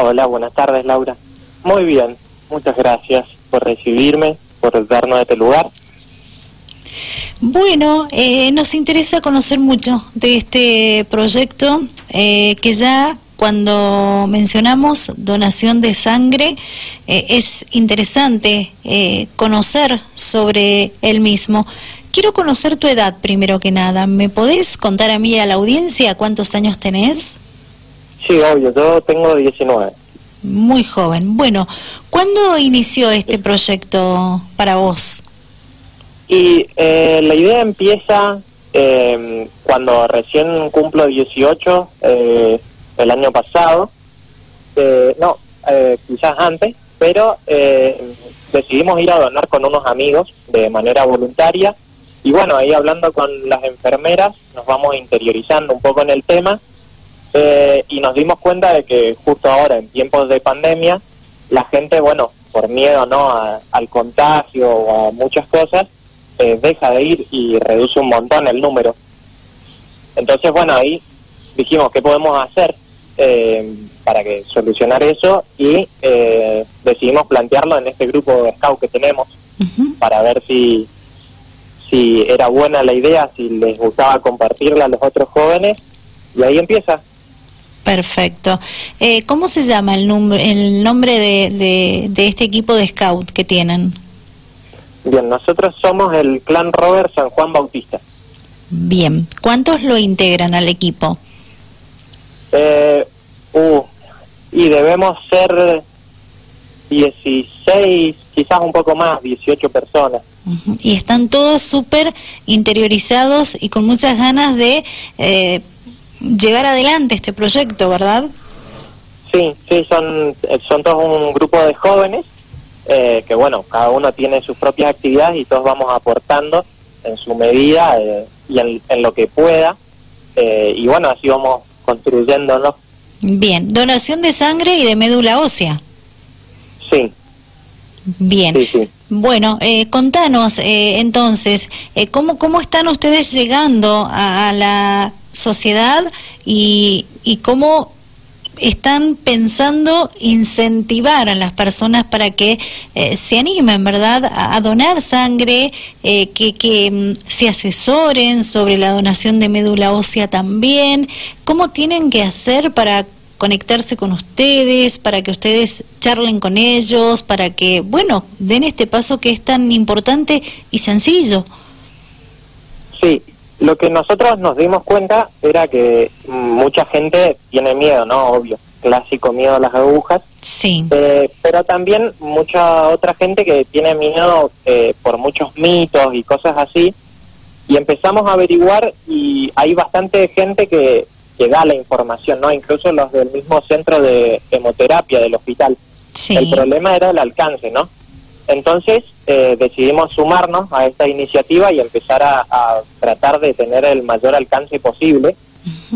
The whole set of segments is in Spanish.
Hola, buenas tardes, Laura. Muy bien, muchas gracias por recibirme, por darnos este lugar. Bueno, eh, nos interesa conocer mucho de este proyecto eh, que ya cuando mencionamos donación de sangre eh, es interesante conocer sobre el mismo. Quiero conocer tu edad primero que nada. ¿Me podés contar a mí y a la audiencia cuántos años tenés? Sí, obvio, yo tengo 19. Muy joven. Bueno, ¿cuándo inició este proyecto para vos? Y eh, la idea empieza eh, cuando recién cumplo 18, eh, el año pasado, eh, no, eh, quizás antes, pero eh, decidimos ir a donar con unos amigos de manera voluntaria. Y bueno, ahí hablando con las enfermeras, nos vamos interiorizando un poco en el tema eh, y nos dimos cuenta de que justo ahora, en tiempos de pandemia, la gente, bueno, por miedo no a- al contagio o a muchas cosas, eh, deja de ir y reduce un montón el número. Entonces, bueno, ahí dijimos qué podemos hacer eh, para que solucionar eso y eh, decidimos plantearlo en este grupo de scout que tenemos para ver si si era buena la idea, si les gustaba compartirla a los otros jóvenes y ahí empieza. Perfecto. Eh, ¿Cómo se llama el, nombre el nombre de, de, de este equipo de scout que tienen? Bien, nosotros somos el clan Robert San Juan Bautista. Bien. ¿Cuántos lo integran al equipo? Eh, uh, y debemos ser 16, quizás un poco más, 18 personas. Y están todos súper interiorizados y con muchas ganas de eh, llevar adelante este proyecto, ¿verdad? Sí, sí, son, son todos un grupo de jóvenes eh, que, bueno, cada uno tiene sus propias actividades y todos vamos aportando en su medida eh, y en, en lo que pueda. eh, y bueno, así vamos construyéndonos. Bien. Donación de sangre y de médula ósea. Sí, Bien. sí, sí. Bueno, eh, contanos eh, entonces, eh, ¿cómo, ¿cómo están ustedes llegando a, a la sociedad y, y cómo están pensando incentivar a las personas para que eh, se animen, ¿verdad?, a, donar sangre, eh, que, que mm, se asesoren sobre la donación de médula ósea también. ¿Cómo tienen que hacer para conectarse con ustedes, para que ustedes charlen con ellos, para que, bueno, den este paso que es tan importante y sencillo? Sí, lo que nosotros nos dimos cuenta era que mucha gente tiene miedo, ¿no? Obvio, clásico miedo a las agujas, Sí. eh, pero también mucha otra gente que tiene miedo eh, por muchos mitos y cosas así. Y empezamos a averiguar y hay bastante gente que, que da la información, ¿no? Incluso los del mismo centro de hemoterapia del hospital. Sí. El problema era el alcance, ¿no? Entonces eh, decidimos sumarnos a esta iniciativa y empezar a, a tratar de tener el mayor alcance posible,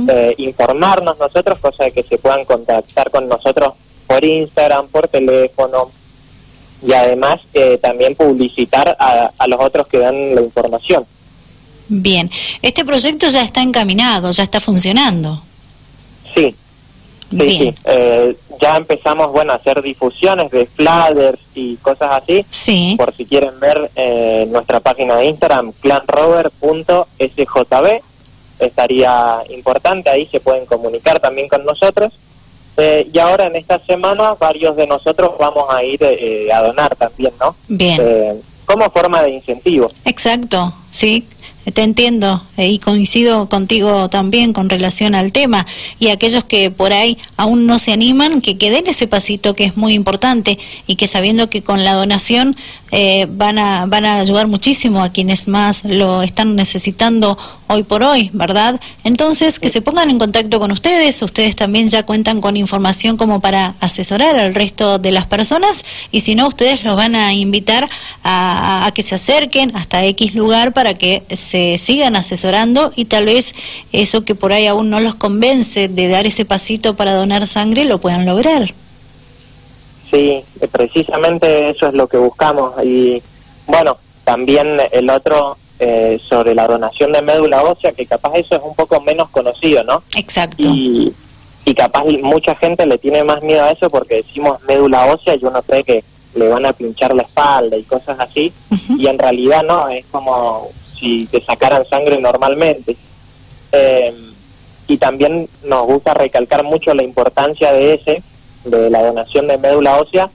eh, informarnos nosotros, cosa de que se puedan contactar con nosotros por Instagram, por teléfono y además eh, también publicitar a, a los otros que dan la información. Bien. Este proyecto ya está encaminado, ya está funcionando. Sí, sí, Bien. sí. Eh, ya empezamos, bueno, a hacer difusiones de flyers y cosas así. Sí. por si quieren ver eh, nuestra página de Instagram, clanrover.sjb, estaría importante, ahí se pueden comunicar también con nosotros. Eh, y ahora en esta semana varios de nosotros vamos a ir eh, a donar también, ¿no? Bien. Eh, como forma de incentivo. Exacto, sí, te entiendo eh, y coincido contigo también con relación al tema. Y aquellos que por ahí aún no se animan, que, que den ese pasito que es muy importante y que sabiendo que con la donación eh, van, a, van a ayudar muchísimo a quienes más lo están necesitando hoy por hoy, ¿verdad? Entonces, que se pongan en contacto con ustedes, ustedes también ya cuentan con información como para asesorar al resto de las personas y si no, ustedes los van a invitar a, a- a que se acerquen hasta X lugar para que se sigan asesorando y tal vez eso que por ahí aún no los convence de dar ese pasito para donar sangre lo puedan lograr. Sí, precisamente eso es lo que buscamos. Y bueno, también el otro eh, sobre la donación de médula ósea, que capaz eso es un poco menos conocido, ¿no? Exacto. Y, y capaz mucha gente le tiene más miedo a eso porque decimos médula ósea y uno cree que le van a pinchar la espalda y cosas así, y en realidad no, es como si te sacaran sangre normalmente. Eh, y también nos gusta recalcar mucho la importancia de ese, de la donación de médula ósea,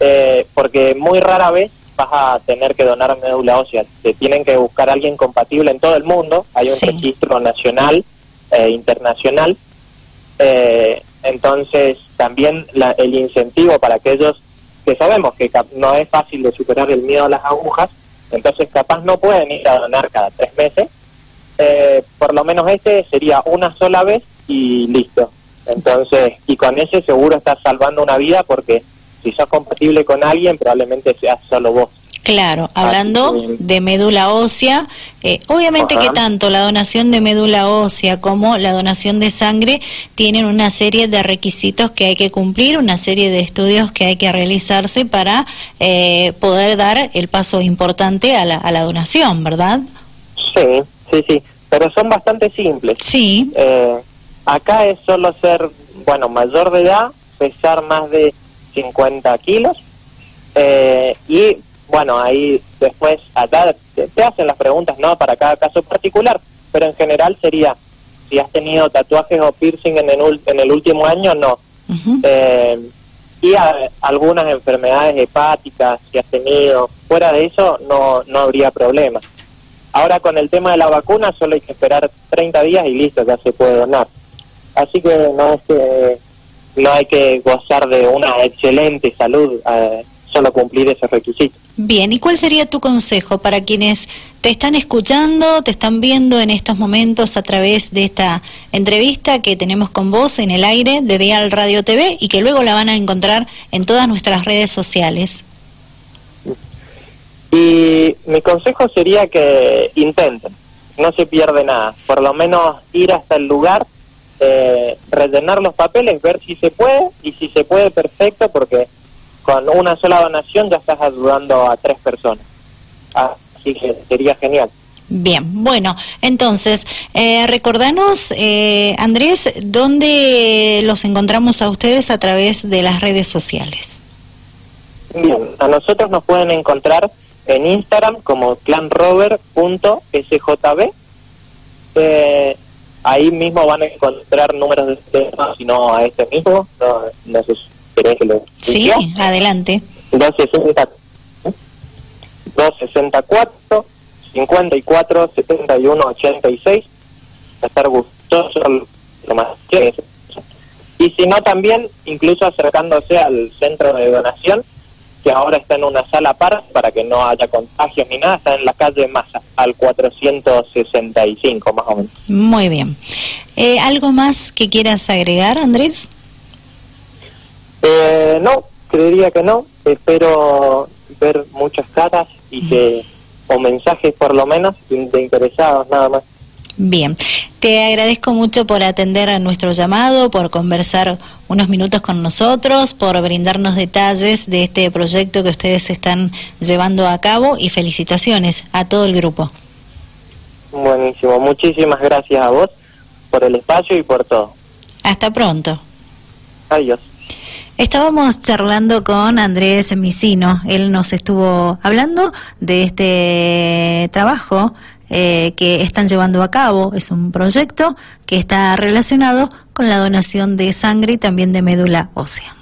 eh, porque muy rara vez vas a tener que donar médula ósea. Te tienen que buscar a alguien compatible en todo el mundo. Hay un registro nacional e internacional. Eh, entonces, también el incentivo para aquellos que sabemos que no es fácil de superar el miedo a las agujas, entonces capaz no pueden ir a donar cada tres meses. Eh, por lo menos este sería una sola vez y listo. Entonces, y con ese seguro estás salvando una vida porque si sos compatible con alguien, probablemente seas solo vos. Claro, hablando de médula ósea, eh, obviamente que tanto la donación de médula ósea como la donación de sangre tienen una serie de requisitos que hay que cumplir, una serie de estudios que hay que realizarse para eh, poder dar el paso importante a la, a la donación, ¿verdad? Sí, sí, sí, pero son bastante simples. Sí. Eh, acá es solo ser, bueno, mayor de edad, pesar más de 50 kilos eh, y bueno, ahí después acá te, hacen las preguntas, ¿no? Para cada caso particular, pero en general sería, si has tenido tatuajes o piercing en el, en el último año, no. Eh, y algunas enfermedades hepáticas si has tenido, fuera de eso no, no habría problema. Ahora con el tema de la vacuna solo hay que esperar 30 días y listo, ya se puede donar. Así que no es que no hay que gozar de una excelente salud, eh, solo cumplir ese requisito. Bien, ¿y cuál sería tu consejo para quienes te están escuchando, te están viendo en estos momentos a través de esta entrevista que tenemos con vos en el aire de Dial Radio TV y que luego la van a encontrar en todas nuestras redes sociales? Y mi consejo sería que intenten, no se pierde nada, por lo menos ir hasta el lugar eh, rellenar los papeles, ver si se puede y si se puede perfecto porque con una sola donación ya estás ayudando a tres personas. Así que sería genial. Bien, bueno, entonces, eh, recordanos, eh, Andrés, ¿dónde los encontramos a ustedes a través de las redes sociales? Bien, a nosotros nos pueden encontrar en Instagram como clanrover.sjb. Eh, ahí mismo van a encontrar números de teléfono, si no a este mismo, no, no sé si querés que lo Sí, adelante. 264 54 71 86 a estar gustoso lo más que y si no también incluso acercándose al centro de donación que ahora está en una sala para para que no haya contagios ni nada, está en la calle Massa, al 465 más o menos. Muy bien. Eh, ¿Algo más que quieras agregar, Andrés? Eh, no, creería que no. Espero ver muchas caras y que, o mensajes por lo menos, de interesados nada más. Bien, te agradezco mucho por atender a nuestro llamado, por conversar unos minutos con nosotros, por brindarnos detalles de este proyecto que ustedes están llevando a cabo y felicitaciones a todo el grupo. Buenísimo, muchísimas gracias a vos por el espacio y por todo. Hasta pronto. Adiós. Estábamos charlando con Andrés Misino. Él nos estuvo hablando de este trabajo eh, que están llevando a cabo. Es un proyecto que está relacionado con la donación de sangre y también de médula ósea.